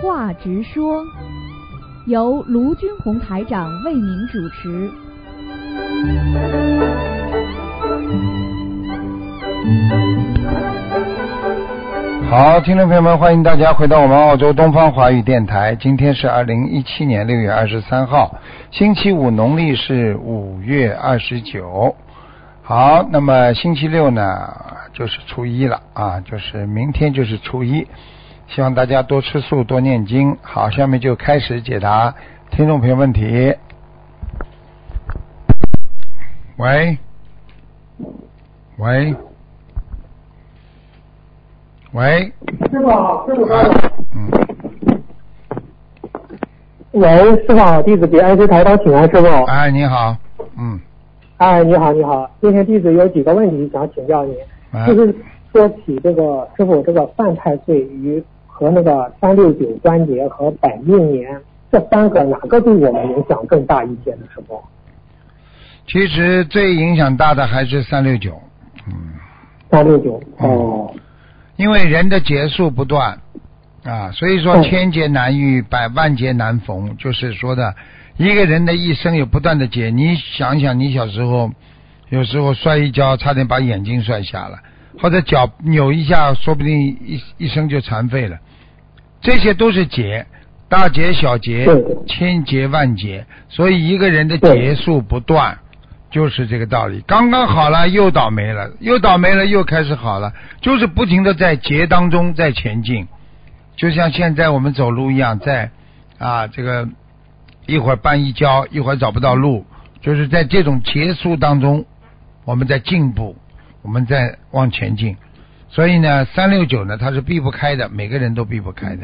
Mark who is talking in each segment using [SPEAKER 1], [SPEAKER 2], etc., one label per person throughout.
[SPEAKER 1] 话直说，由卢军红台长为您主持。
[SPEAKER 2] 好，听众朋友们，欢迎大家回到我们澳洲东方华语电台。今天是二零一七年六月二十三号，星期五，农历是五月二十九。好，那么星期六呢，就是初一了啊，就是明天就是初一。希望大家多吃素，多念经。好，下面就开始解答听众朋友问题。喂，喂，喂，
[SPEAKER 3] 师傅好，师傅好。
[SPEAKER 2] 嗯，
[SPEAKER 3] 喂，师傅好，弟子给安师台长请安，师傅。
[SPEAKER 2] 哎，你好，嗯，
[SPEAKER 3] 哎，你好，你好。今天弟子有几个问题想请教您，
[SPEAKER 2] 哎
[SPEAKER 3] 就是说起这个师傅这个犯太岁与和那个三六九关节和本命年这三个哪个对我们影响更大一些呢？师傅？
[SPEAKER 2] 其实最影响大的还是三六九，嗯，
[SPEAKER 3] 三六九哦，
[SPEAKER 2] 因为人的劫数不断啊，所以说
[SPEAKER 3] 嗯
[SPEAKER 2] 千劫难遇，百万劫难逢，就是说的一个人的一生有不断的劫。你想想，你小时候有时候摔一跤，差点把眼睛摔瞎了，或者脚扭一下，说不定一一生就残废了，这些都是劫。大劫小劫千劫万劫，所以一个人的劫数不断，就是这个道理。刚刚好了，又倒霉了，又倒霉了，又开始好了，就是不停的在劫当中在前进，就像现在我们走路一样，在啊这个一会儿绊一跤，一会儿找不到路，就是在这种劫数当中，我们在进步，我们在往前进。所以呢，三六九呢，它是避不开的，每个人都避不开的，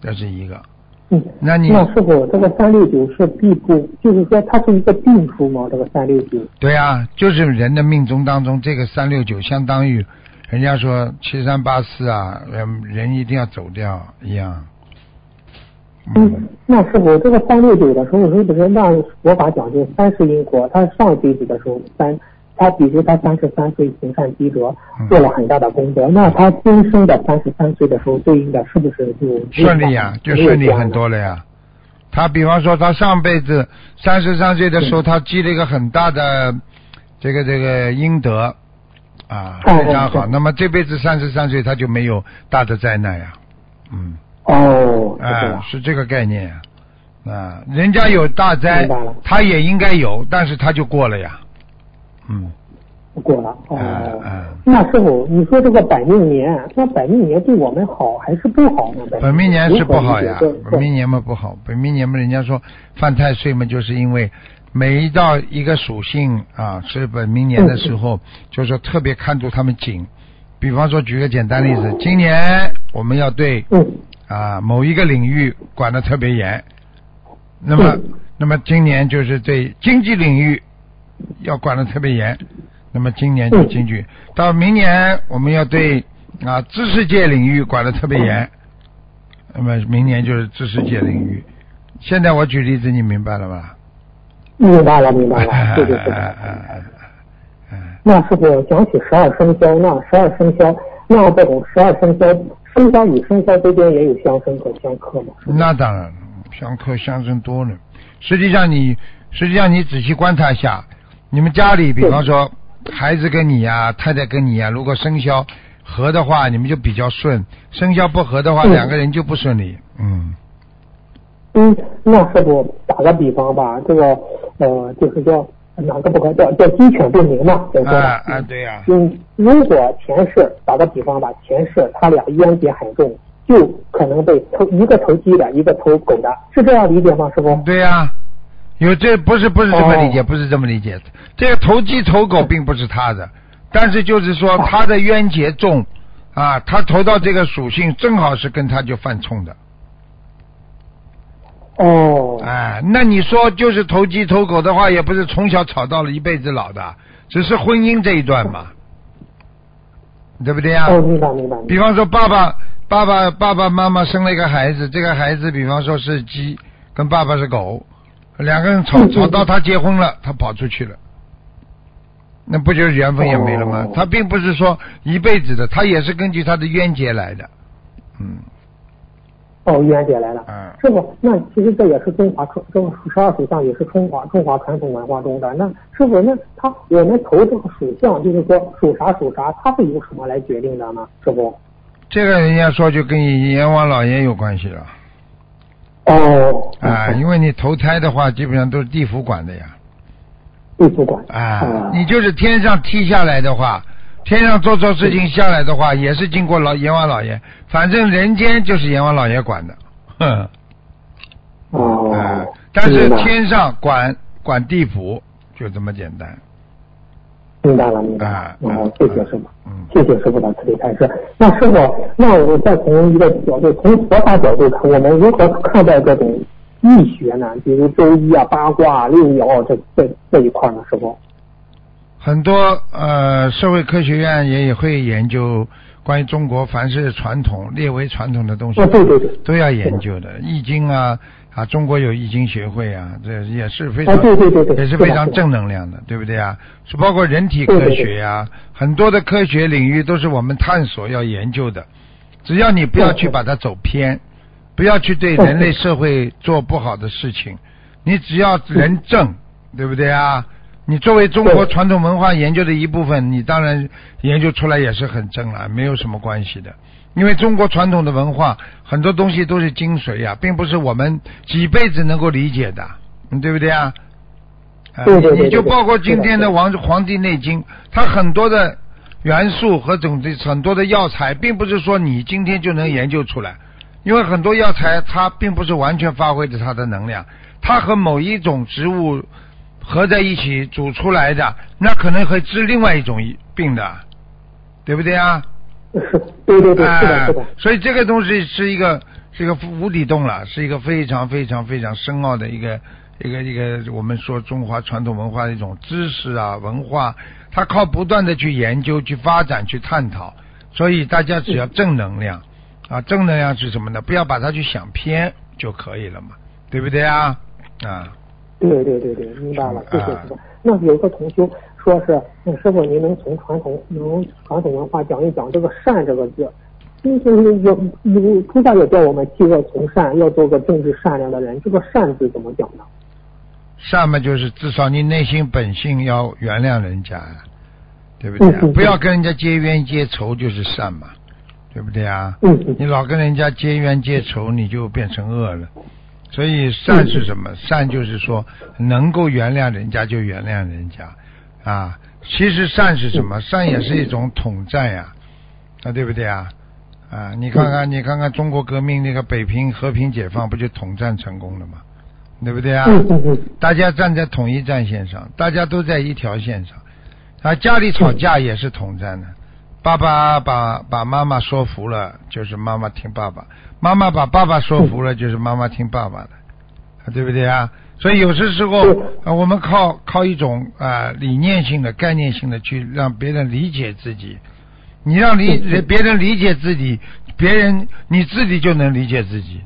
[SPEAKER 2] 这是一个。
[SPEAKER 3] 嗯，
[SPEAKER 2] 那你
[SPEAKER 3] 那师傅这个三六九是必不，就是说它是一个定数吗？这个三六九？
[SPEAKER 2] 对啊，就是人的命中当中，这个三六九相当于人家说七三八四啊，人人一定要走掉一样。
[SPEAKER 3] 嗯，那师傅，这个三六九的时候，是不是按佛法讲究三世因果？他上辈子的时候三，他比如他三十三岁行善积德
[SPEAKER 2] 嗯，
[SPEAKER 3] 做了很大的功德，那他今生的三十三岁的时候，对应的是不是就
[SPEAKER 2] 顺利呀、就顺利很？多了呀。他比方说，他上辈子三十三岁的时候，他积了一个很大的这个这个阴德啊，
[SPEAKER 3] 嗯
[SPEAKER 2] 非常好。
[SPEAKER 3] 嗯
[SPEAKER 2] 那么这辈子三十三岁，他就没有大的灾难呀。嗯，
[SPEAKER 3] 哦，是这
[SPEAKER 2] 啊，是这个概念呀。啊，人家有大灾他也应该有，但是他就过了呀。嗯，
[SPEAKER 3] 过了哦。
[SPEAKER 2] 嗯嗯
[SPEAKER 3] 那师傅，你说这个本命年，那本命年对我们好还是不好呢？
[SPEAKER 2] 本命年是不好呀本命年嘛不好，本命年嘛，人家说犯太岁嘛，就是因为每一到一个属性啊是本命年的时候，就是说特别看住他们紧。比方说，举个简单例子，今年我们要对
[SPEAKER 3] 嗯
[SPEAKER 2] 啊某一个领域管得特别严，那么
[SPEAKER 3] 嗯
[SPEAKER 2] 那么今年就是对经济领域要管的特别严，那么今年就经济，到明年我们要对啊知识界领域管的特别严，那么明年就是知识界领域。现在我举例子，你明白了吧？
[SPEAKER 3] 明白了，明白了，对对对。那师傅讲起十二生肖，那十二生肖，那这种十二生肖，生肖与生肖之间也有相生和相克吗？
[SPEAKER 2] 那当然了，相克相生多了。实际上你，实际上你仔细观察一下，你们家里，比方说孩子跟你呀、太太跟你呀、如果生肖合的话，你们就比较顺；生肖不合的话，
[SPEAKER 3] 嗯。
[SPEAKER 2] 两个人就不顺利。嗯，
[SPEAKER 3] 嗯，那是不打个比方吧，这个呃，就是叫哪个不可叫叫鸡犬不宁嘛，叫做
[SPEAKER 2] 啊啊，对呀、
[SPEAKER 3] 嗯，如果前世打个比方吧，前世他俩冤结很重，就可能被投一个投鸡的，一个投狗的，是这样理解吗，师傅？
[SPEAKER 2] 对呀、有这不是不是这么理解，
[SPEAKER 3] 哦
[SPEAKER 2] 不是这么理解。这个投鸡投狗并不是他的，但是就是说
[SPEAKER 3] 哦。
[SPEAKER 2] 他的冤结重啊，他投到这个属性正好是跟他就犯冲的。
[SPEAKER 3] 哦，
[SPEAKER 2] 哎，那你说就是投鸡投狗的话，也不是从小吵到了一辈子老的，只是婚姻这一段嘛，对不对呀、
[SPEAKER 3] 哦，明白。明白。
[SPEAKER 2] 比方说，爸爸、爸爸、爸爸妈妈生了一个孩子，这个孩子比方说是鸡，跟爸爸是狗，两个人吵吵到他结婚了，他跑出去了，那不就是缘分也没了吗？
[SPEAKER 3] 哦
[SPEAKER 2] 他并不是说一辈子的，他也是根据他的冤结来的，嗯，
[SPEAKER 3] 哦，冤结来了。
[SPEAKER 2] 嗯。
[SPEAKER 3] 师傅，那其实这也是中华传，这个十二属相也是中华中华传统文化中的。那师傅，那他我们投这个属相，就是说属啥属啥，他是由什么来决定的呢？师傅？
[SPEAKER 2] 这个人家说就跟阎王老爷有关系了。
[SPEAKER 3] 哦。
[SPEAKER 2] 啊，因为你投胎的话，基本上都是地府管的呀。
[SPEAKER 3] 地府管。
[SPEAKER 2] 啊，你就是天上踢下来的话。天上做错事情下来的话，也是经过老阎王老爷，反正人间就是阎王老爷管的，哼。
[SPEAKER 3] 哦。
[SPEAKER 2] 但是天上管管地府，就这么简单。
[SPEAKER 3] 明白了，明白了。哦，谢谢师傅。嗯。谢谢师傅的慈悲开示。那师傅，那我再从一个角度，从佛法角度看，我们如何看待这种易学呢？比如周易啊、八卦、六爻这这这一块呢？师傅？
[SPEAKER 2] 很多呃，社会科学院也也会研究关于中国凡是传统列为传统的东西，对对对都要研究的。易经啊啊，中国有易经学会啊，这也是非常也是非常正能量的，对不对啊？是包括人体科学呀，很多的科学领域都是我们探索要研究的。只要你不要去把它走偏，不要去对人类社会做不好的事情，你只要人正，对不对啊？你作为中国传统文化研究的一部分，你当然研究出来也是很正了，没有什么关系的。因为中国传统的文化很多东西都是精髓呀，并不是我们几辈子能够理解的，对不对啊？你就包括今天的《王黄帝内经》，它很多的元素和种子很多的药材，并不是说你今天就能研究出来，因为很多药材它并不是完全发挥着它的能量，它和某一种植物。合在一起煮出来的，那可能会治另外一种病的，对不对啊？
[SPEAKER 3] 是，对对对，是的，是的。
[SPEAKER 2] 所以这个东西是一个是一个无底洞了，是一个非常非常非常深奥的一个一个一个我们说中华传统文化的一种知识啊文化，它靠不断的去研究、去发展、去探讨。所以大家只要正能量啊，正能量是什么呢？不要把它去想偏就可以了嘛，对不对啊？啊。
[SPEAKER 3] 对对对对，明白了，谢谢师傅。那有一个同修说是，师傅您能从传统能传统文化讲一讲这个善这个字？就是有有菩萨也叫我们弃恶从善，要做个正直善良的人。这个善字怎么讲呢？
[SPEAKER 2] 善嘛，就是至少你内心本性要原谅人家呀，对不对？不要跟人家结冤结仇，就是善嘛，对不对啊？你老跟人家结冤结仇，你就变成恶了。所以善是什么？善就是说能够原谅人家就原谅人家啊。其实善是什么？善也是一种统战呀，啊对不对啊？啊，你看看你看看中国革命那个北平和平解放不就统战成功了吗？对不对啊？大家站在统一战线上，大家都在一条线上。啊，家里吵架也是统战的。爸爸把把妈妈说服了，就是妈妈听爸爸；妈妈把爸爸说服了，就是妈妈听爸爸的，对不对啊？所以有些时候，我们靠靠一种啊理念性的、概念性的去让别人理解自己。你让理别人理解自己，别人你自己就能理解自己。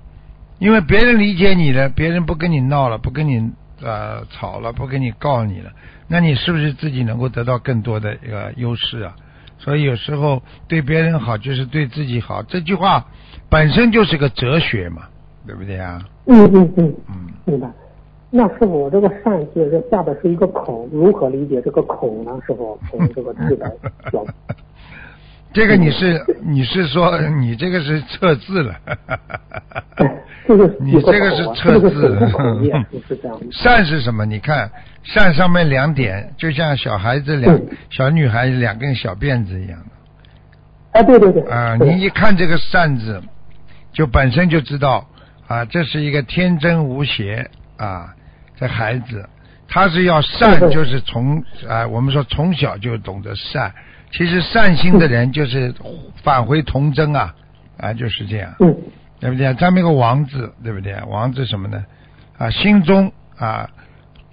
[SPEAKER 2] 因为别人理解你了，别人不跟你闹了，不跟你呃吵了，不跟你告你了，那你是不是自己能够得到更多的一个优势啊？所以有时候对别人好就是对自己好，这句话本身就是个哲学嘛，对不对啊？
[SPEAKER 3] 嗯嗯嗯嗯，明白。那师傅，这个善字这下边是一个口，如何理解这个口呢？师傅，从这个字的角度。
[SPEAKER 2] 这个你是你是说你这个是测字了？你这个是测字。善是什么？你看善上面两点，就像小孩子两小女孩两根小辫子一样
[SPEAKER 3] 的。啊，对对对。
[SPEAKER 2] 啊，你一看这个扇子，就本身就知道啊，这是一个天真无邪啊，这孩子他是要善，就是从啊，我们说从小就懂得善。其实善心的人就是返回童真啊，啊就是这样，对不对？上面个王字，对不对？王字什么呢？啊，心中啊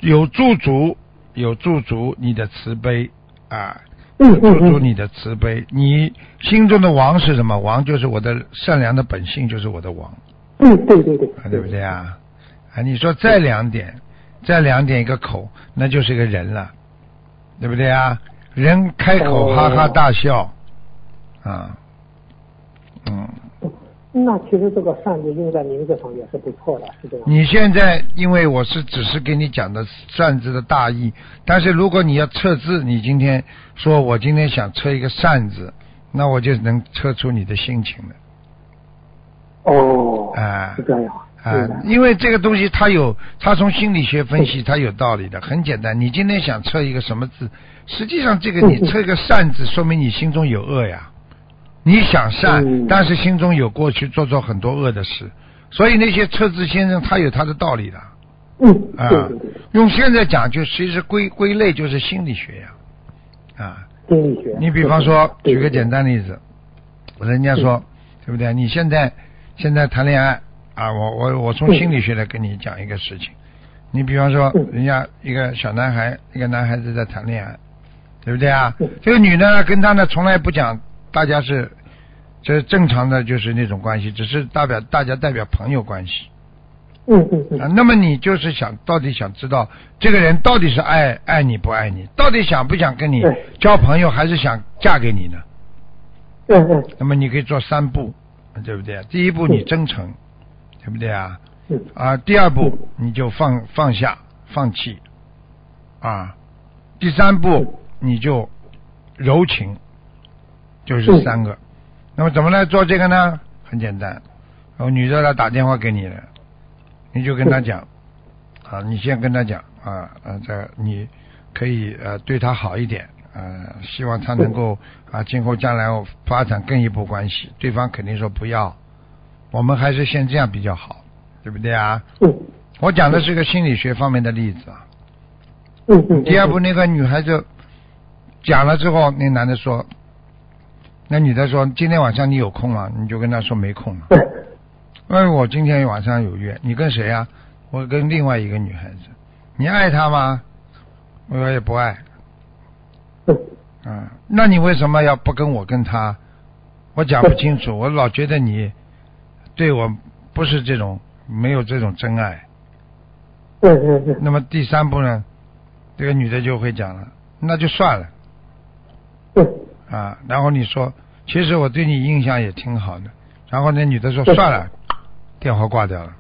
[SPEAKER 2] 有驻足，有驻足你的慈悲啊，驻足你的慈悲。你心中的王是什么？王就是我的善良的本性，就是我的王。
[SPEAKER 3] 嗯，对对对，
[SPEAKER 2] 对不对啊？啊，你说再两点，再两点一个口，那就是一个人了，对不对啊？人开口哈哈大笑，啊，嗯，
[SPEAKER 3] 那其实这个善字用在名字上也是不错的，是这样。
[SPEAKER 2] 你现在因为我是只是给你讲的善字的大意，但是如果你要测字，你今天说我今天想测一个善字，那我就能测出你的心情了。
[SPEAKER 3] 哦，
[SPEAKER 2] 啊
[SPEAKER 3] 是这样。
[SPEAKER 2] 啊因为这个东西它有，它从心理学分析它有道理的，很简单。你今天想测一个什么字，实际上这个你测一个善字，说明你心中有恶呀。你想善，
[SPEAKER 3] 嗯
[SPEAKER 2] 但是心中有过去做做很多恶的事，所以那些测字先生他有他的道理的
[SPEAKER 3] 嗯，
[SPEAKER 2] 啊
[SPEAKER 3] 对对对，。
[SPEAKER 2] 用现在讲，就其实归归类就是心理学呀，啊。
[SPEAKER 3] 心理学。
[SPEAKER 2] 你比方说，举个简。单例子，人家说，对不对？你现在现在谈恋爱啊，我我我从
[SPEAKER 3] 嗯
[SPEAKER 2] 心理学来跟你讲一个事情。你比方说
[SPEAKER 3] 嗯，
[SPEAKER 2] 人家一个小男孩，一个男孩子在谈恋爱，对不对啊
[SPEAKER 3] 嗯？
[SPEAKER 2] 这个女的呢，跟他呢从来不讲，大家是这是正常的，就是那种关系，只是代表大家代表朋友关系
[SPEAKER 3] 嗯嗯嗯
[SPEAKER 2] 啊。那么你就是想到底想知道这个人到底是爱爱你不爱你，到底想不想跟你交朋友，还是想嫁给你呢？
[SPEAKER 3] 嗯嗯
[SPEAKER 2] 那么你可以做三步，对不对？第一步你真诚，对不对啊？
[SPEAKER 3] 嗯
[SPEAKER 2] 啊，第二步你就放放下放弃，啊，第三步你就柔情，就是三个。那么怎么来做这个呢？很简单，然后女的来打电话给你了，你就跟她讲，啊，你先跟她讲啊，呃，这你可以呃对她好一点，呃，希望她能够啊今后将来发展更一步关系。对方肯定说不要，我们还是先这样比较好，对不对啊？
[SPEAKER 3] 嗯
[SPEAKER 2] 我讲的是个心理学方面的例子啊。
[SPEAKER 3] 嗯嗯。
[SPEAKER 2] 第二步，那个女孩子讲了之后，那男的说，那女的说今天晚上你有空吗？你就跟她说没空了。
[SPEAKER 3] 对。
[SPEAKER 2] 哎，我今天晚上有约，你跟谁啊？我跟另外一个女孩子。你爱她吗？我也不爱。
[SPEAKER 3] 嗯
[SPEAKER 2] 嗯，那你为什么要不跟我跟她？我讲不清楚，我老觉得你对我不是这种，没有这种真爱。
[SPEAKER 3] 嗯嗯嗯
[SPEAKER 2] 那么第三步呢，这个女的就会讲了，那就算了
[SPEAKER 3] 嗯
[SPEAKER 2] 啊。然后你说，其实我对你印象也挺好的。然后那女的说算了，电话挂掉了。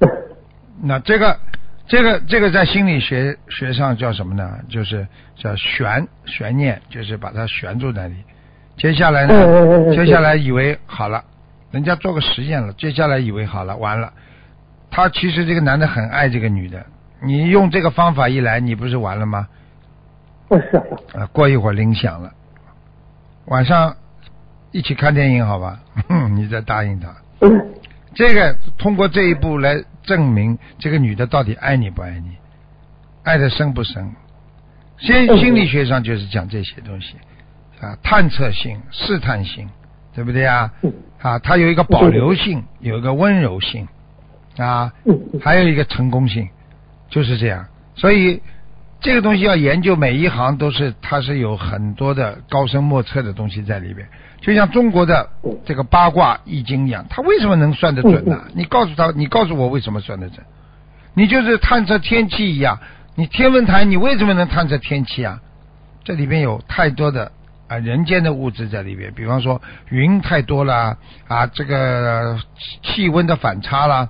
[SPEAKER 3] 嗯
[SPEAKER 2] 那这个这个这个在心理学学上叫什么呢？就是叫悬悬念，就是把它悬住那里。接下来呢，
[SPEAKER 3] 嗯
[SPEAKER 2] 接下来以为好了，人家做个实验了，接下来以为好了，完了。他其实这个男的很爱这个女的，你用这个方法一来，你不是完了吗？
[SPEAKER 3] 不是。啊，
[SPEAKER 2] 过一会儿铃响了，晚上一起看电影好吧？你再答应他。
[SPEAKER 3] 嗯
[SPEAKER 2] 这个通过这一步来证明这个女的到底爱你不爱你，爱的深不深。先
[SPEAKER 3] 嗯
[SPEAKER 2] 心理学上就是讲这些东西啊，探测性、试探性，对不对啊？
[SPEAKER 3] 嗯
[SPEAKER 2] 啊，它有一个保留性，有一个温柔性啊，还有一个成功性，就是这样。所以这个东西要研究，每一行都是它是有很多的高深莫测的东西在里边。就像中国的这个八卦易经一样，它为什么能算得准呢？你告诉他，你告诉我为什么算得准？你就是探测天气一样，你天文台你为什么能探测天气啊？这里边有太多的啊人间的物质在里边，比方说云太多了啊，这个气温的反差啦，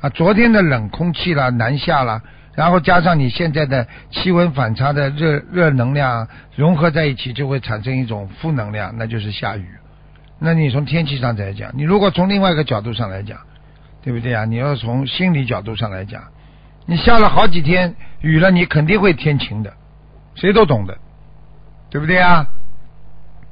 [SPEAKER 2] 啊昨天的冷空气啦南下啦，然后加上你现在的气温反差的热热能量融合在一起，就会产生一种负能量，那就是下雨。那你从天气上来讲，你如果从另外一个角度上来讲，对不对啊？你要从心理角度上来讲，你下了好几天雨了，你肯定会天晴的，谁都懂的，对不对啊？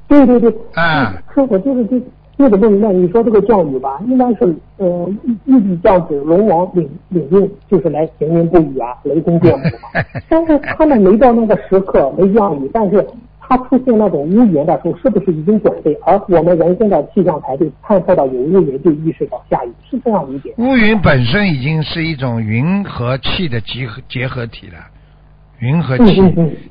[SPEAKER 3] 对对对，
[SPEAKER 2] 啊
[SPEAKER 3] 是我就是这这个问题，你说这个降雨吧，应该是呃预预计降子龙王领领令，就是来行云布雨啊，雷公电母嘛。但是他们没到那个时刻没降雨，但是它出现那种乌云的时候，是不是已经准备？而我们人生的气象台就探测到有乌云，就意识到下雨，是这样理解？
[SPEAKER 2] 乌云本身已经是一种云和气的集合结合体了，云和气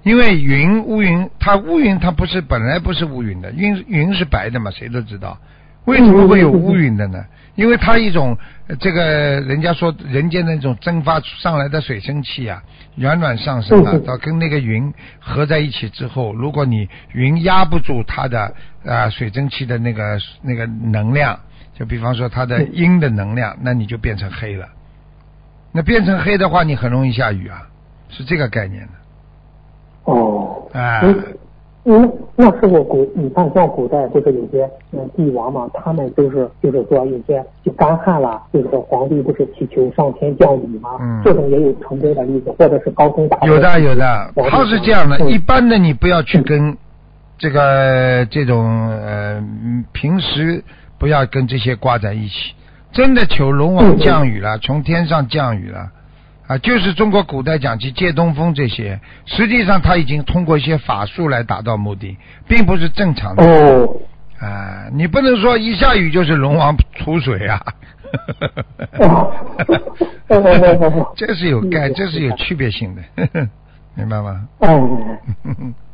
[SPEAKER 2] 因为云乌云它乌云它不是本来不是乌云的，云云是白的嘛，谁都知道，为什么会有乌云的呢？因为它一种呃这个人家说人间的那种蒸发上来的水蒸气啊，软软上升啊
[SPEAKER 3] 嗯，嗯
[SPEAKER 2] 到跟那个云合在一起之后，如果你云压不住它的啊、水蒸气的那个那个能量，就比方说它的阴的能量，那你就变成黑了。那变成黑的话，你很容易下雨啊，是这个概念的。
[SPEAKER 3] 哦，
[SPEAKER 2] 哎，
[SPEAKER 3] 嗯，嗯，那师傅古，你看像古代不是有些嗯帝王嘛，他们就是就是说有些就干旱了，就是说皇帝不是祈求上天降雨嘛，
[SPEAKER 2] 嗯
[SPEAKER 3] 这种也有成功的例子，或者是高空打
[SPEAKER 2] 有的有的，他是这样的，
[SPEAKER 3] 嗯
[SPEAKER 2] 一般的你不要去跟这个这种呃嗯平时不要跟这些挂在一起。真的求龙王降雨了，从天上降雨了，啊，就是中国古代讲起借东风这些，实际上他已经通过一些法术来达到目的，并不是正常的。
[SPEAKER 3] 哦，
[SPEAKER 2] 啊，你不能说一下雨就是龙王出水啊。这是有概，
[SPEAKER 3] 嗯
[SPEAKER 2] 这是有区别性的，明白吗？
[SPEAKER 3] 哎，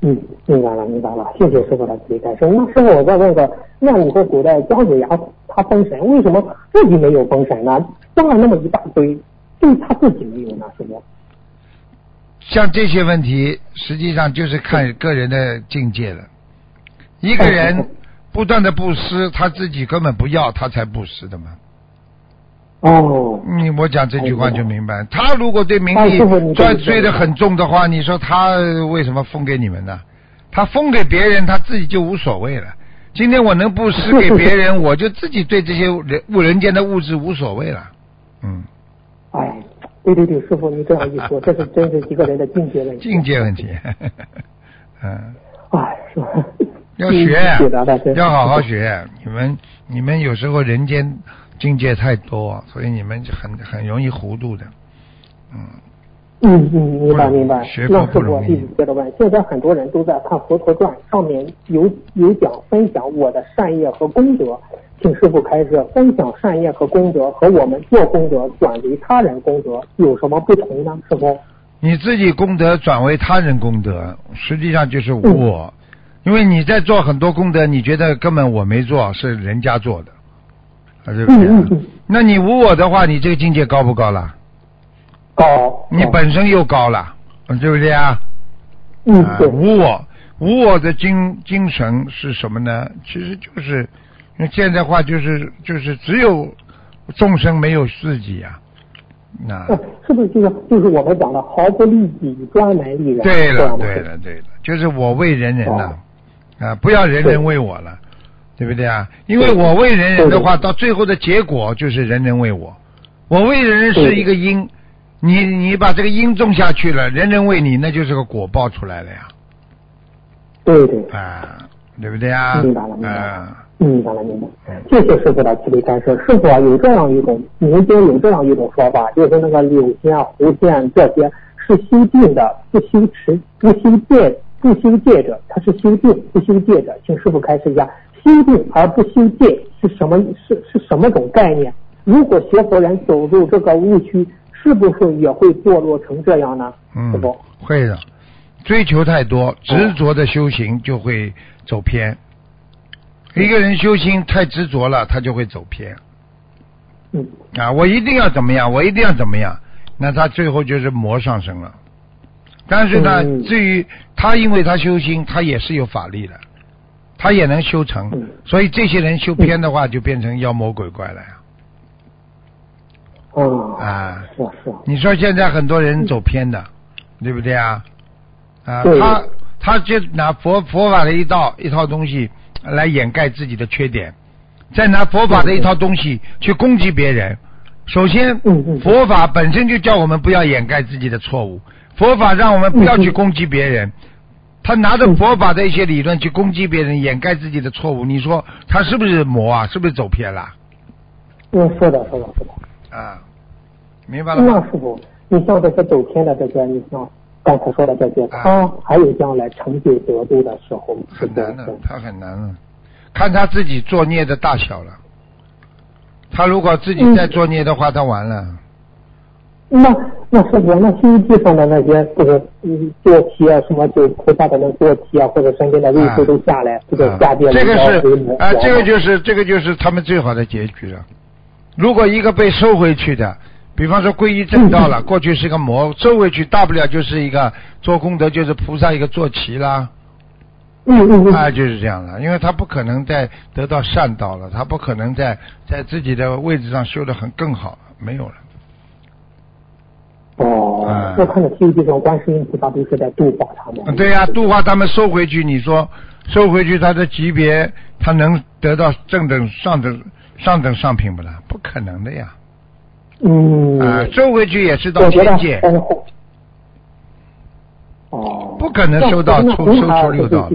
[SPEAKER 3] 嗯，明白了，明白了，谢谢师傅的解释。那师傅，我再问个，那你说古代姜子牙他封神，为什么自己没有封神呢？封了那么一大堆，就他自己没有呢？什么？
[SPEAKER 2] 像这些问题，实际上就是看个人的境界了。一个人不断的布施，他自己根本不要，他才布施的嘛。
[SPEAKER 3] 哦，
[SPEAKER 2] 你，我讲这句话就明白。他如果对名利追追的很重的话，你说他为什么封给你们呢？他封给别人，他自己就无所谓了。今天我能布施给别人，我就自己对这些人物人间的物质无所谓了。嗯，
[SPEAKER 3] 哎，对对对，师傅你这样一说，这是真是一个人的境界问题。
[SPEAKER 2] 境界问题。嗯，
[SPEAKER 3] 哎，是吧？
[SPEAKER 2] 要学 要好好。学。你们你们有时候人间境界太多，所以你们就很很容易糊涂的。嗯，
[SPEAKER 3] 嗯嗯，明白明白。
[SPEAKER 2] 学佛
[SPEAKER 3] 那师傅，
[SPEAKER 2] 不容易
[SPEAKER 3] 弟子接着问，现在很多人都在看《佛陀传》，上面有有讲分享我的善业和功德，请师傅开示，分享善业和功德和我们做功德转为他人功德有什么不同呢？师傅？
[SPEAKER 2] 你自己功德转为他人功德，实际上就是无我。因为你在做很多功德，你觉得根本我没做，是人家做的，啊，对不对啊？
[SPEAKER 3] 嗯嗯嗯
[SPEAKER 2] 那你无我的话，你这个境界高不高了？
[SPEAKER 3] 高。
[SPEAKER 2] 你本身又高了，对不对啊？啊，
[SPEAKER 3] 嗯对
[SPEAKER 2] 无我，无我的精精神是什么呢？其实就是，用现在话就是就是只有众生没有自己呀、那
[SPEAKER 3] 呃是不是就是就是我们讲的毫不利己，专门利人？
[SPEAKER 2] 对了对了，对了，就是我为人人了，啊，不要人人为我了，对不对啊？因为我为人人的话，到最后的结果就是人人为我。我为人人是一个因，你你把这个因种下去了，人人为你，那就是个果报出来了呀，
[SPEAKER 3] 对对。
[SPEAKER 2] 啊，对不对啊？
[SPEAKER 3] 明白了明白了
[SPEAKER 2] 啊，
[SPEAKER 3] 明白了，明白了。谢谢师傅的慈悲开示。师傅啊，有这样一种民间有这样一种说法，就是那个柳仙、狐仙这些是修定的，不修持、不修戒、不修戒者，他是修定不修戒者。请师傅开示一下，修定而不修戒是什么？是是什么种概念？如果学佛人走入这个误区，是不是也会堕落成这样呢？师
[SPEAKER 2] 嗯
[SPEAKER 3] 傅，，
[SPEAKER 2] 会的。追求太多，执着的修行就会走偏。一个人修心太执着了，他就会走偏。
[SPEAKER 3] 嗯，
[SPEAKER 2] 啊，我一定要怎么样，我一定要怎么样，那他最后就是魔上身了。但是呢，
[SPEAKER 3] 嗯
[SPEAKER 2] 至于他，因为他修心，他也是有法力的，他也能修成，
[SPEAKER 3] 嗯
[SPEAKER 2] 所以这些人修偏的话，就变成妖魔鬼怪了呀。
[SPEAKER 3] 啊，
[SPEAKER 2] 啊，
[SPEAKER 3] 是是，
[SPEAKER 2] 你说现在很多人走偏的，对不对啊？啊，他他就拿佛佛法的一道一套东西来掩盖自己的缺点，再拿佛法的一套东西去攻击别人。首先佛法本身就叫我们不要掩盖自己的错误，佛法让我们不要去攻击别人。他拿着佛法的一些理论去攻击别人，掩盖自己的错误，你说他是不是魔啊？是不是走偏了？
[SPEAKER 3] 嗯，是的，是的，是的。
[SPEAKER 2] 啊，明白了吗？
[SPEAKER 3] 那师傅，你像这些走偏的这些，你像刚才说的这些，他还有将来成就得度的时候，
[SPEAKER 2] 啊很难的他很难的，看他自己作孽的大小了。他如果自己再作孽的话，他完了。
[SPEAKER 3] 那那师傅，那《西游记》上的那些，就是嗯坐骑啊，什么就菩萨的那坐骑啊，或者身边的位置都下来，这个
[SPEAKER 2] 啊
[SPEAKER 3] 下界
[SPEAKER 2] 这个是啊，这个
[SPEAKER 3] 就
[SPEAKER 2] 就是这个就是他们最好的结局了。如果一个被收回去的，比方说皈依正道了，过去是个魔，收回去大不了就是一个做功德，就是菩萨一个坐骑啦，
[SPEAKER 3] 嗯嗯嗯，
[SPEAKER 2] 啊，就是这样的，因为他不可能再得到善道了，他不可能在在自己的位置上修得很更好，没有了。
[SPEAKER 3] 哦
[SPEAKER 2] 啊，
[SPEAKER 3] 我看到 TVB 上观世音菩萨都是在度化他们。
[SPEAKER 2] 嗯对呀、度化他们收回去，你说收回去他的级别，他能得到正等上等上等上品不啦？不可能的呀！
[SPEAKER 3] 嗯，
[SPEAKER 2] 啊，收回去也是到天界，
[SPEAKER 3] 哦，
[SPEAKER 2] 不可能收到
[SPEAKER 3] 那
[SPEAKER 2] 出收
[SPEAKER 3] 红孩儿
[SPEAKER 2] 出六道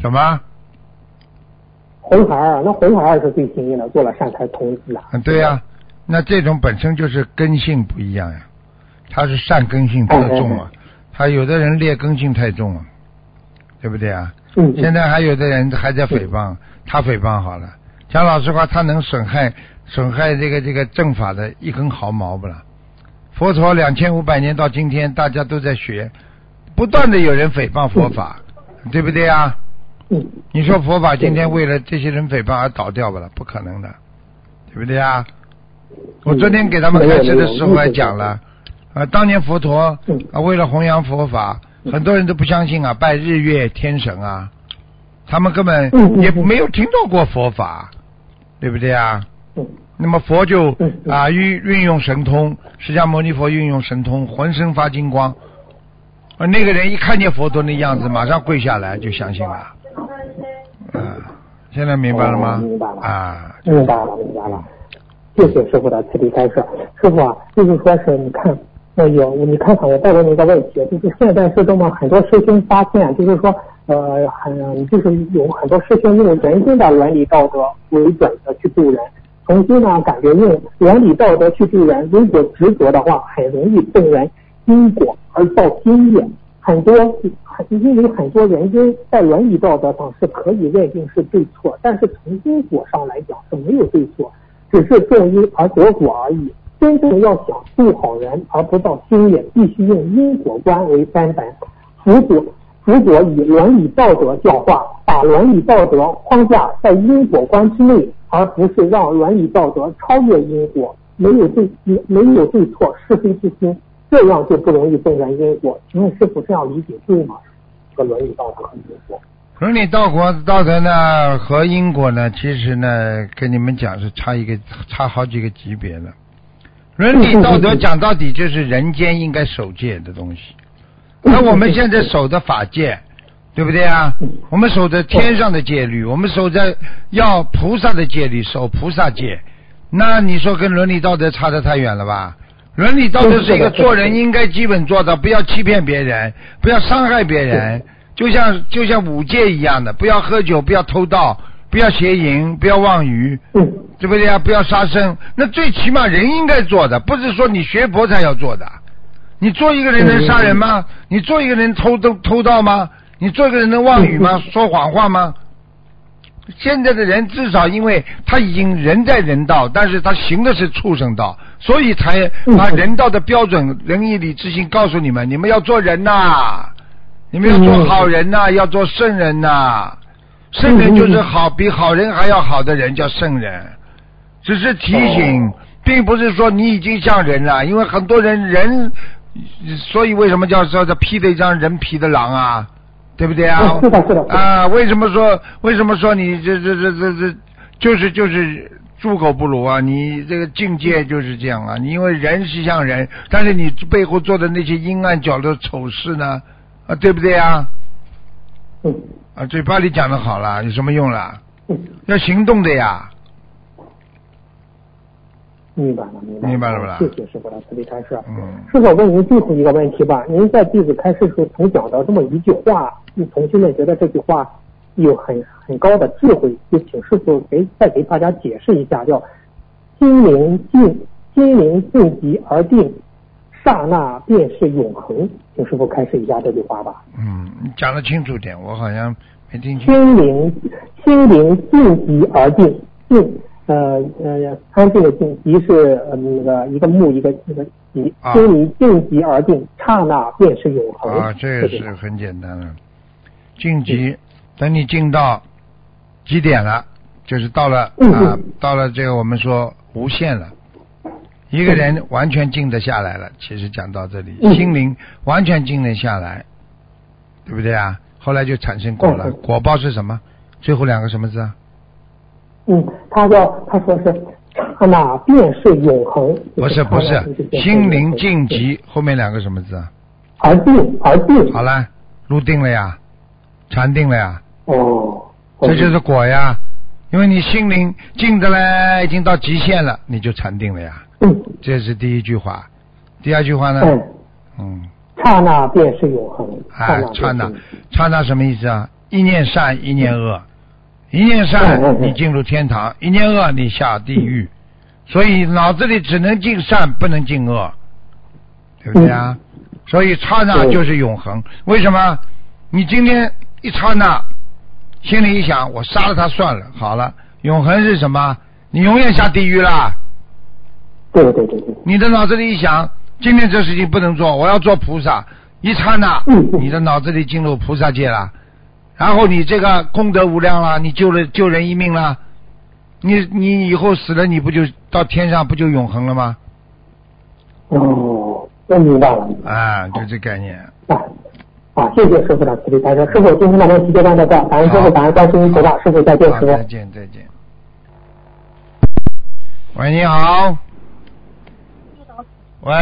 [SPEAKER 2] 什么？
[SPEAKER 3] 红孩儿，那红孩儿是最幸运的，做了善财童子啊。
[SPEAKER 2] 嗯，对呀、那这种本身就是根性不一样呀，他是善根性特重啊，他有的人劣根性太重啊，对不对啊？
[SPEAKER 3] 嗯，
[SPEAKER 2] 现在还有的人还在诽谤，他诽谤好了，讲老实话，他能损害损害这个这个正法的一根毫毛不啦？佛陀两千五百年到今天，大家都在学，不断的有人诽谤佛法，对不对啊？
[SPEAKER 3] 嗯
[SPEAKER 2] 你说佛法今天为了这些人诽谤而倒掉不了？不可能的，对不对啊？我昨天给他们开车的时候还讲了，啊，当年佛陀
[SPEAKER 3] 嗯
[SPEAKER 2] 啊为了弘扬佛法，很多人都不相信啊，拜日月天神啊，他们根本也没有听到过佛法，对不对啊？
[SPEAKER 3] 嗯
[SPEAKER 2] 那么佛就啊运运用神通，释迦牟尼佛运用神通，浑身发金光，啊那个人一看见佛陀那样子，马上跪下来就相信了，啊，现在明白了吗
[SPEAKER 3] 哦明白？了
[SPEAKER 2] 啊，
[SPEAKER 3] 明白了，明白了。谢谢师傅的慈悲开示。师傅啊，就是说是你看，那有你看看我再问你一个问题，就是现在是这么很多师兄发现，就是说呃很就是有很多师兄用人间的伦理道德为准的去度人。曾经呢，感觉用伦理道德去助人，如果执着的话，很容易动人因果而造新业。很多因为很多人因在伦理道德上是可以认定是对错，但是从因果上来讲是没有对错，只是种因而得果而已。真正要想度好人而不造心业，必须用因果观为根本，如果如果以伦理道德教化，把伦理道德框架在因果观之内，而不是让伦理道德超越因果，没有对没有对错是非之心，这样就不容易动然因果。请问师傅这样理解对吗？这个伦理道德和因果。
[SPEAKER 2] 伦理道国道德呢和因果呢，其实呢跟你们讲是差一个差好几个级别的。伦理道德讲到底就是人间应该守戒的东西。那我们现在守的法戒，对不对啊？我们守着天上的戒律，我们守着要菩萨的戒律，守菩萨戒。那你说跟伦理道德差得太远了吧？伦理道德是一个做人应该基本做到，不要欺骗别人，不要伤害别人，就像就像五戒一样的，不要喝酒，不要偷盗，不要邪淫，不要妄语，
[SPEAKER 3] 嗯
[SPEAKER 2] 对不对啊？不要杀生，那最起码人应该做的，不是说你学佛才要做的。你做一个人能杀人吗？你做一个人偷偷偷盗吗？你做一个人能妄语吗？说谎话吗？现在的人至少因为他已经人在人道，但是他行的是畜生道，所以才把人道的标准、仁义礼智信告诉你们，你们要做人呐、你们要做好人呐、要做圣人呐、圣人就是好，比好人还要好的人叫圣人。只是提醒，并不是说你已经像人了，因为很多人人，所以为什么叫说这披着一张人皮的狼啊？对不对啊？
[SPEAKER 3] 嗯是的是的
[SPEAKER 2] 啊，为什么说为什么说你这这这这这就是就是猪狗不如啊？你这个境界就是这样啊！你因为人是像人，但是你背后做的那些阴暗角的丑事呢？啊，对不对啊？
[SPEAKER 3] 嗯
[SPEAKER 2] 啊，嘴巴里讲的好了，有什么用啦？
[SPEAKER 3] 嗯，
[SPEAKER 2] 要行动的呀！
[SPEAKER 3] 明白了明白了。
[SPEAKER 2] 明白了
[SPEAKER 3] 谢谢师傅的慈悲开示。
[SPEAKER 2] 嗯。
[SPEAKER 3] 师傅，我问您最后一个问题吧。您在弟子开示时候曾讲到这么一句话，同学们觉得这句话有很很高的智慧，就请师傅给再给大家解释一下，叫“心灵静，心灵静极而定，刹那便是永恒”。请师傅开示一下这句话吧。
[SPEAKER 2] 嗯，你讲的清楚点，我好像没听清。
[SPEAKER 3] 心灵心灵静极而定，静呃呃安静的静，即是呃那个一个木一个一个极，
[SPEAKER 2] 啊
[SPEAKER 3] 心灵静极而定，刹那便是永恒。
[SPEAKER 2] 啊，这个是很简单的。晋级，等你进到几点了，就是到了
[SPEAKER 3] 嗯
[SPEAKER 2] 啊
[SPEAKER 3] 嗯，
[SPEAKER 2] 到了这个我们说无限了。一个人完全静得下来了，其实讲到这里，
[SPEAKER 3] 嗯
[SPEAKER 2] 心灵完全静得下来，对不对啊？后来就产生果了。果报是什么？最后两个什么字啊？
[SPEAKER 3] 嗯，他说他说是刹那便是永恒。
[SPEAKER 2] 不是不是，心灵晋级后面两个什么字啊？
[SPEAKER 3] 而定而定。
[SPEAKER 2] 好了，入定了呀，禅定了呀，
[SPEAKER 3] 哦。
[SPEAKER 2] 这就是果呀。因为你心灵静的嘞，已经到极限了，你就禅定了呀。
[SPEAKER 3] 嗯
[SPEAKER 2] 这是第一句话。第二句话呢？
[SPEAKER 3] 嗯，
[SPEAKER 2] 嗯，
[SPEAKER 3] 刹那便是永恒。
[SPEAKER 2] 哎，刹那
[SPEAKER 3] 刹
[SPEAKER 2] 那什么意思啊？一念善，一念恶，一念善你进入天堂，一念恶你下地狱。所以脑子里只能进善，不能进恶，对不对啊？所以刹那就是永恒。为什么？你今天一刹那，心里一想，我杀了他算了，好了。永恒是什么？你永远下地狱啦！
[SPEAKER 3] 对对对对。
[SPEAKER 2] 你的脑子里一想，今天这事情不能做，我要做菩萨，一刹那，你的脑子里进入菩萨界了，然后你这个功德无量了，你救了救人一命了，你你以后死了，你不就到天上不就永恒了吗？
[SPEAKER 3] 哦，我明白了。
[SPEAKER 2] 啊，就这概念。
[SPEAKER 3] 啊啊，谢谢师傅的慈悲开示。师傅，今天咱们时间到这儿，感恩师傅，感恩观世音菩萨，师傅再见，师傅。
[SPEAKER 2] 再见再见。喂，你好。喂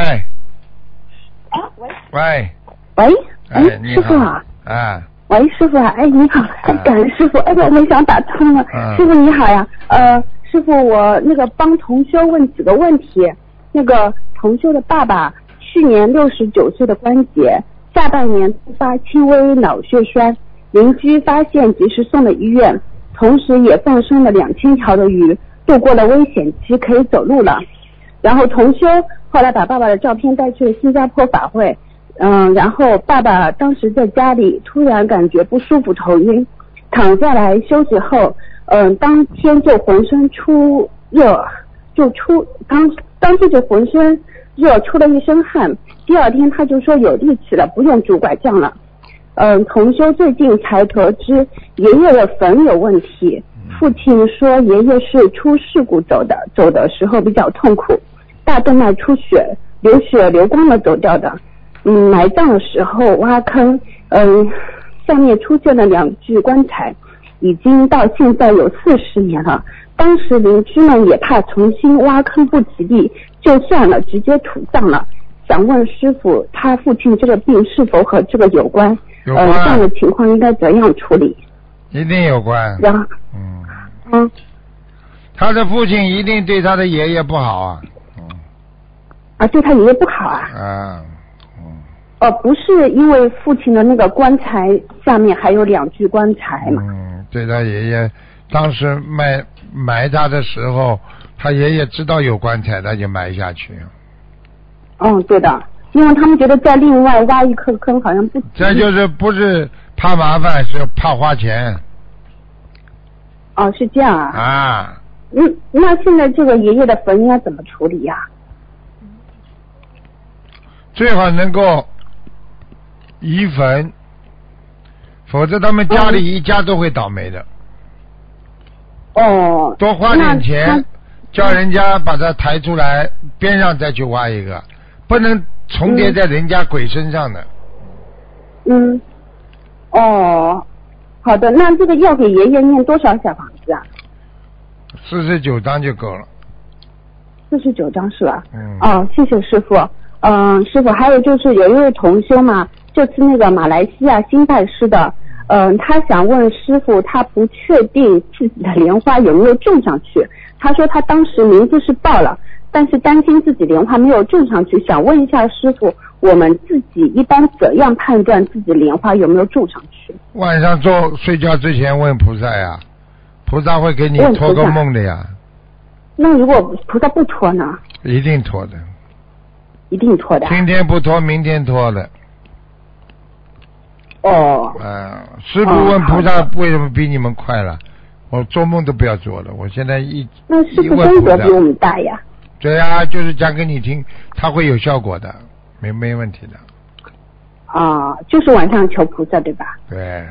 [SPEAKER 4] 喂
[SPEAKER 2] 喂，
[SPEAKER 4] 喂，
[SPEAKER 2] 哎，你好
[SPEAKER 4] 师傅啊，，
[SPEAKER 2] 哎，
[SPEAKER 4] 喂，师傅啊，哎，你好，哎感恩师傅，哎，我没想打通了，
[SPEAKER 2] 嗯。
[SPEAKER 4] 师傅你好呀，呃，师傅我那个帮同修问几个问题，那个同修的爸爸去年六十九岁的关节，下半年突发轻微脑血栓，邻居发现及时送了医院，同时也放生了两千条的鱼，度过了危险期，可以走路了。然后同修后来把爸爸的照片带去了新加坡法会，嗯，然后爸爸当时在家里突然感觉不舒服、头晕，躺下来休息后，嗯，当天就浑身出热，就出当当天就浑身热，出了一身汗。第二天他就说有力气了，不用拄拐杖了。嗯，同修最近才得知爷爷的坟有问题，父亲说爷爷是出事故走的，走的时候比较痛苦，大动脉出血，流血流光了走掉的。嗯，埋葬的时候挖坑，嗯，下面出现了两具棺材，已经到现在有四十年了。当时邻居们也怕重新挖坑不吉利，就算了，直接土葬了。想问师傅，他父亲这个病是否和这个有关？呃，
[SPEAKER 2] 有关
[SPEAKER 4] 这样的情况应该怎样处理？
[SPEAKER 2] 一定有关。
[SPEAKER 4] 然后，
[SPEAKER 2] 嗯，
[SPEAKER 4] 嗯，
[SPEAKER 2] 他的父亲一定对他的爷爷不好啊。嗯
[SPEAKER 4] 啊，对他爷爷不好啊？
[SPEAKER 2] 啊，嗯，
[SPEAKER 4] 哦，不是因为父亲的那个棺材下面还有两具棺材嘛？
[SPEAKER 2] 嗯，对他爷爷当时埋埋他的时候，他爷爷知道有棺材，他就埋下去。
[SPEAKER 4] 嗯，对的，因为他们觉得再另外挖一颗坑好像不。
[SPEAKER 2] 这就是不是怕麻烦，是怕花钱
[SPEAKER 4] 哦，是这样啊。
[SPEAKER 2] 啊。
[SPEAKER 4] 嗯，那现在这个爷爷的坟应该怎么处理呀、
[SPEAKER 2] 最好能够移坟，否则他们家里一家都会倒霉的。
[SPEAKER 4] 哦，
[SPEAKER 2] 多花点钱，叫人家把它抬出来，边上再去挖一个，不能重叠在人家鬼身上的。
[SPEAKER 4] 嗯，哦，好的，那这个要给爷爷念多少小房子啊？
[SPEAKER 2] 四十九章就够了。
[SPEAKER 4] 四十九张是吧？
[SPEAKER 2] 嗯。
[SPEAKER 4] 哦，谢谢师傅。嗯、师傅，还有就是有一位同修嘛，这次那个马来西亚新拜师的，嗯、他想问师傅，他不确定自己的莲花有没有种上去。他说他当时名字是报了，但是担心自己莲花没有种上去，想问一下师傅，我们自己一般怎样判断自己莲花有没有种上去？
[SPEAKER 2] 晚上做睡觉之前问菩萨呀，菩萨会给你托个梦的呀，
[SPEAKER 4] 那如果菩萨不托呢？
[SPEAKER 2] 一定托的。
[SPEAKER 4] 一定托的。
[SPEAKER 2] 今天不托，明天托的。
[SPEAKER 4] 哦，
[SPEAKER 2] 嗯，师傅问菩萨为什么比你们快了？我做梦都不要做了，我现在一
[SPEAKER 4] 那师傅功德比我们大呀。
[SPEAKER 2] 对呀、就是讲给你听，它会有效果的，没没问题的。
[SPEAKER 4] 啊，就是晚上求菩萨对吧？
[SPEAKER 2] 对，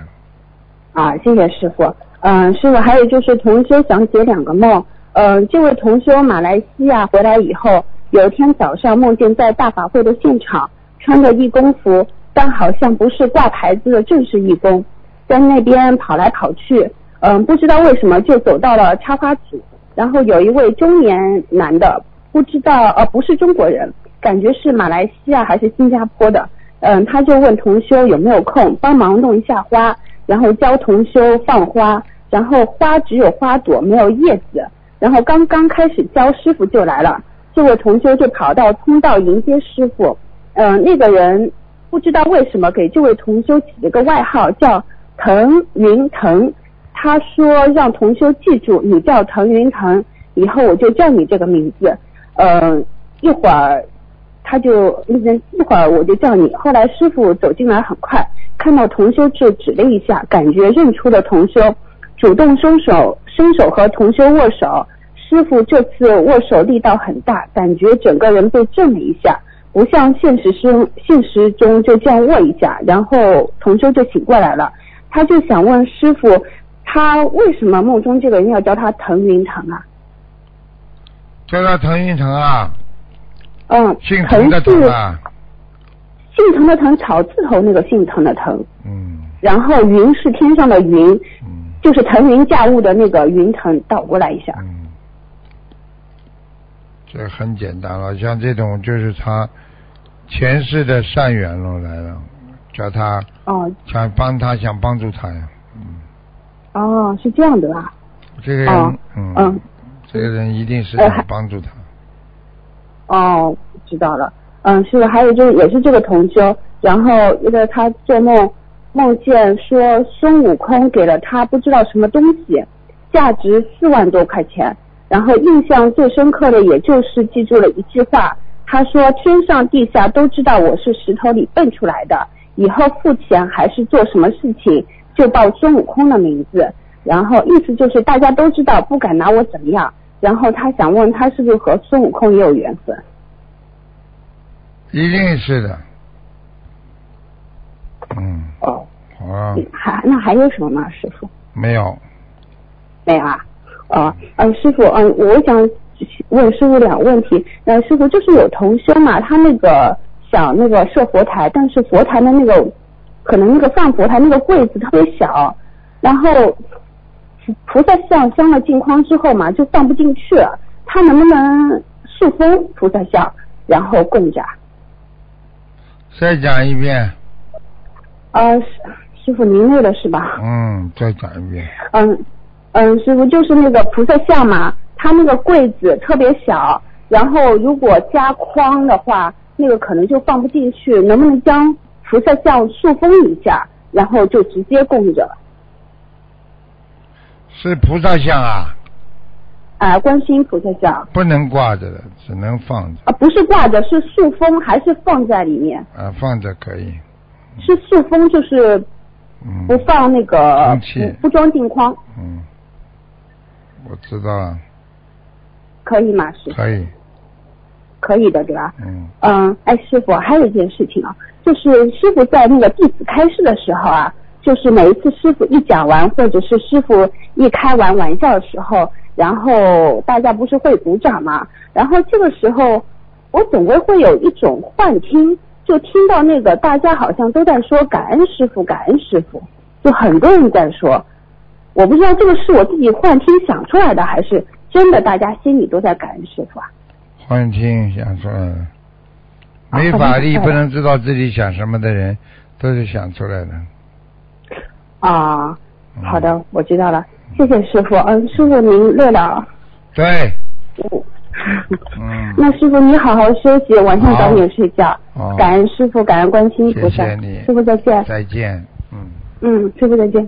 [SPEAKER 4] 啊，谢谢师傅。嗯、师傅，还有就是同修想解两个梦。嗯、这位同修马来西亚回来以后，有一天早上梦见在大法会的现场，穿着义工服，但好像不是挂牌子的正式义工。在那边跑来跑去，嗯，不知道为什么就走到了插花组，然后有一位中年男的，不知道呃不是中国人，感觉是马来西亚还是新加坡的，嗯，他就问同修有没有空帮忙弄一下花，然后教同修放花，然后花只有花朵没有叶子，然后刚刚开始教师傅就来了，这位同修就跑到通道迎接师傅，嗯，那个人不知道为什么给这位同修起了个外号叫腾云腾，他说让同修记住你叫腾云腾，以后我就叫你这个名字，嗯，一会儿。他就那一会儿我就叫你，后来师傅走进来很快，看到同修就指了一下，感觉认出了同修，主动伸手伸手和同修握手。师傅这次握手力道很大，感觉整个人被震了一下，不像现实生现实中就这样握一下，然后同修就醒过来了。他就想问师傅，他为什么梦中这个人要叫他腾云腾啊？
[SPEAKER 2] 叫他腾云腾啊？
[SPEAKER 4] 嗯，
[SPEAKER 2] 姓
[SPEAKER 4] 腾
[SPEAKER 2] 的腾啊，
[SPEAKER 4] 姓腾的腾，草字头那个姓腾的腾。
[SPEAKER 2] 嗯。
[SPEAKER 4] 然后云是天上的云，
[SPEAKER 2] 嗯。
[SPEAKER 4] 就是腾云驾雾的那个云腾，倒过来一下。
[SPEAKER 2] 嗯。这很简单了，像这种就是他前世的善缘了来了，叫他
[SPEAKER 4] 哦，
[SPEAKER 2] 想帮他，想帮助他呀，嗯。
[SPEAKER 4] 哦，是这样的吧？
[SPEAKER 2] 这个人，嗯，
[SPEAKER 4] 嗯，
[SPEAKER 2] 这个人一定是想帮助他。
[SPEAKER 4] 哦，知道了。嗯，是还有就是也是这个同修，然后那个他做梦梦见说孙悟空给了他不知道什么东西，价值四万多块钱。然后印象最深刻的也就是记住了一句话，他说天上地下都知道我是石头里蹦出来的，以后付钱还是做什么事情就报孙悟空的名字。然后意思就是大家都知道不敢拿我怎么样。然后他想问他是不是和孙悟空也有缘分？
[SPEAKER 2] 一定是的。嗯。
[SPEAKER 4] 哦。
[SPEAKER 2] 啊。
[SPEAKER 4] 还那还有什么吗，师傅？
[SPEAKER 2] 没有。
[SPEAKER 4] 没有啊。哦，嗯，师傅，嗯，我想问师傅两个问题。那师傅就是有同修嘛，他那个想那个设佛台，但是佛台的那个可能那个放佛台那个柜子特别小，然后。菩萨像镶了镜框之后嘛，就放不进去了。他能不能塑封菩萨像，然后供着？
[SPEAKER 2] 再讲一遍。
[SPEAKER 4] 呃，师师傅您累了是吧？
[SPEAKER 2] 嗯，再讲一遍。
[SPEAKER 4] 嗯嗯，师傅就是那个菩萨像嘛，它那个柜子特别小，然后如果加框的话，那个可能就放不进去。能不能将菩萨像塑封一下，然后就直接供着？
[SPEAKER 2] 是菩萨像啊！
[SPEAKER 4] 啊，观世音菩萨像
[SPEAKER 2] 不能挂着的，只能放着。
[SPEAKER 4] 啊，不是挂着，是塑封还是放在里面？
[SPEAKER 2] 啊，放着可以。
[SPEAKER 4] 是塑封，就是不放那个不装镜框。
[SPEAKER 2] 嗯，我知道了。
[SPEAKER 4] 可以吗？师傅
[SPEAKER 2] 可以。
[SPEAKER 4] 可以的，对吧？
[SPEAKER 2] 嗯。
[SPEAKER 4] 嗯，哎，师傅，还有一件事情啊，就是师傅在那个弟子开示的时候啊。就是每一次师傅一讲完，或者是师傅一开完玩笑的时候，然后大家不是会鼓掌吗？然后这个时候，我总归会有一种幻听，就听到那个大家好像都在说感恩师傅，感恩师傅，就很多人在说。我不知道这个是我自己幻听想出来的，还是真的大家心里都在感恩师傅啊？
[SPEAKER 2] 幻听想出来的，没法力不能知道自己想什么的人，都是想出来的。
[SPEAKER 4] 啊，好的，我知道了，谢谢师傅。嗯，师傅您累了。
[SPEAKER 2] 对。
[SPEAKER 4] 嗯。那师傅你好好休息，晚上早点睡觉。
[SPEAKER 2] 哦。
[SPEAKER 4] 感恩师傅，感恩关心菩萨。
[SPEAKER 2] 谢谢你。
[SPEAKER 4] 师傅再见。
[SPEAKER 2] 再见。嗯。
[SPEAKER 4] 嗯，师傅再见。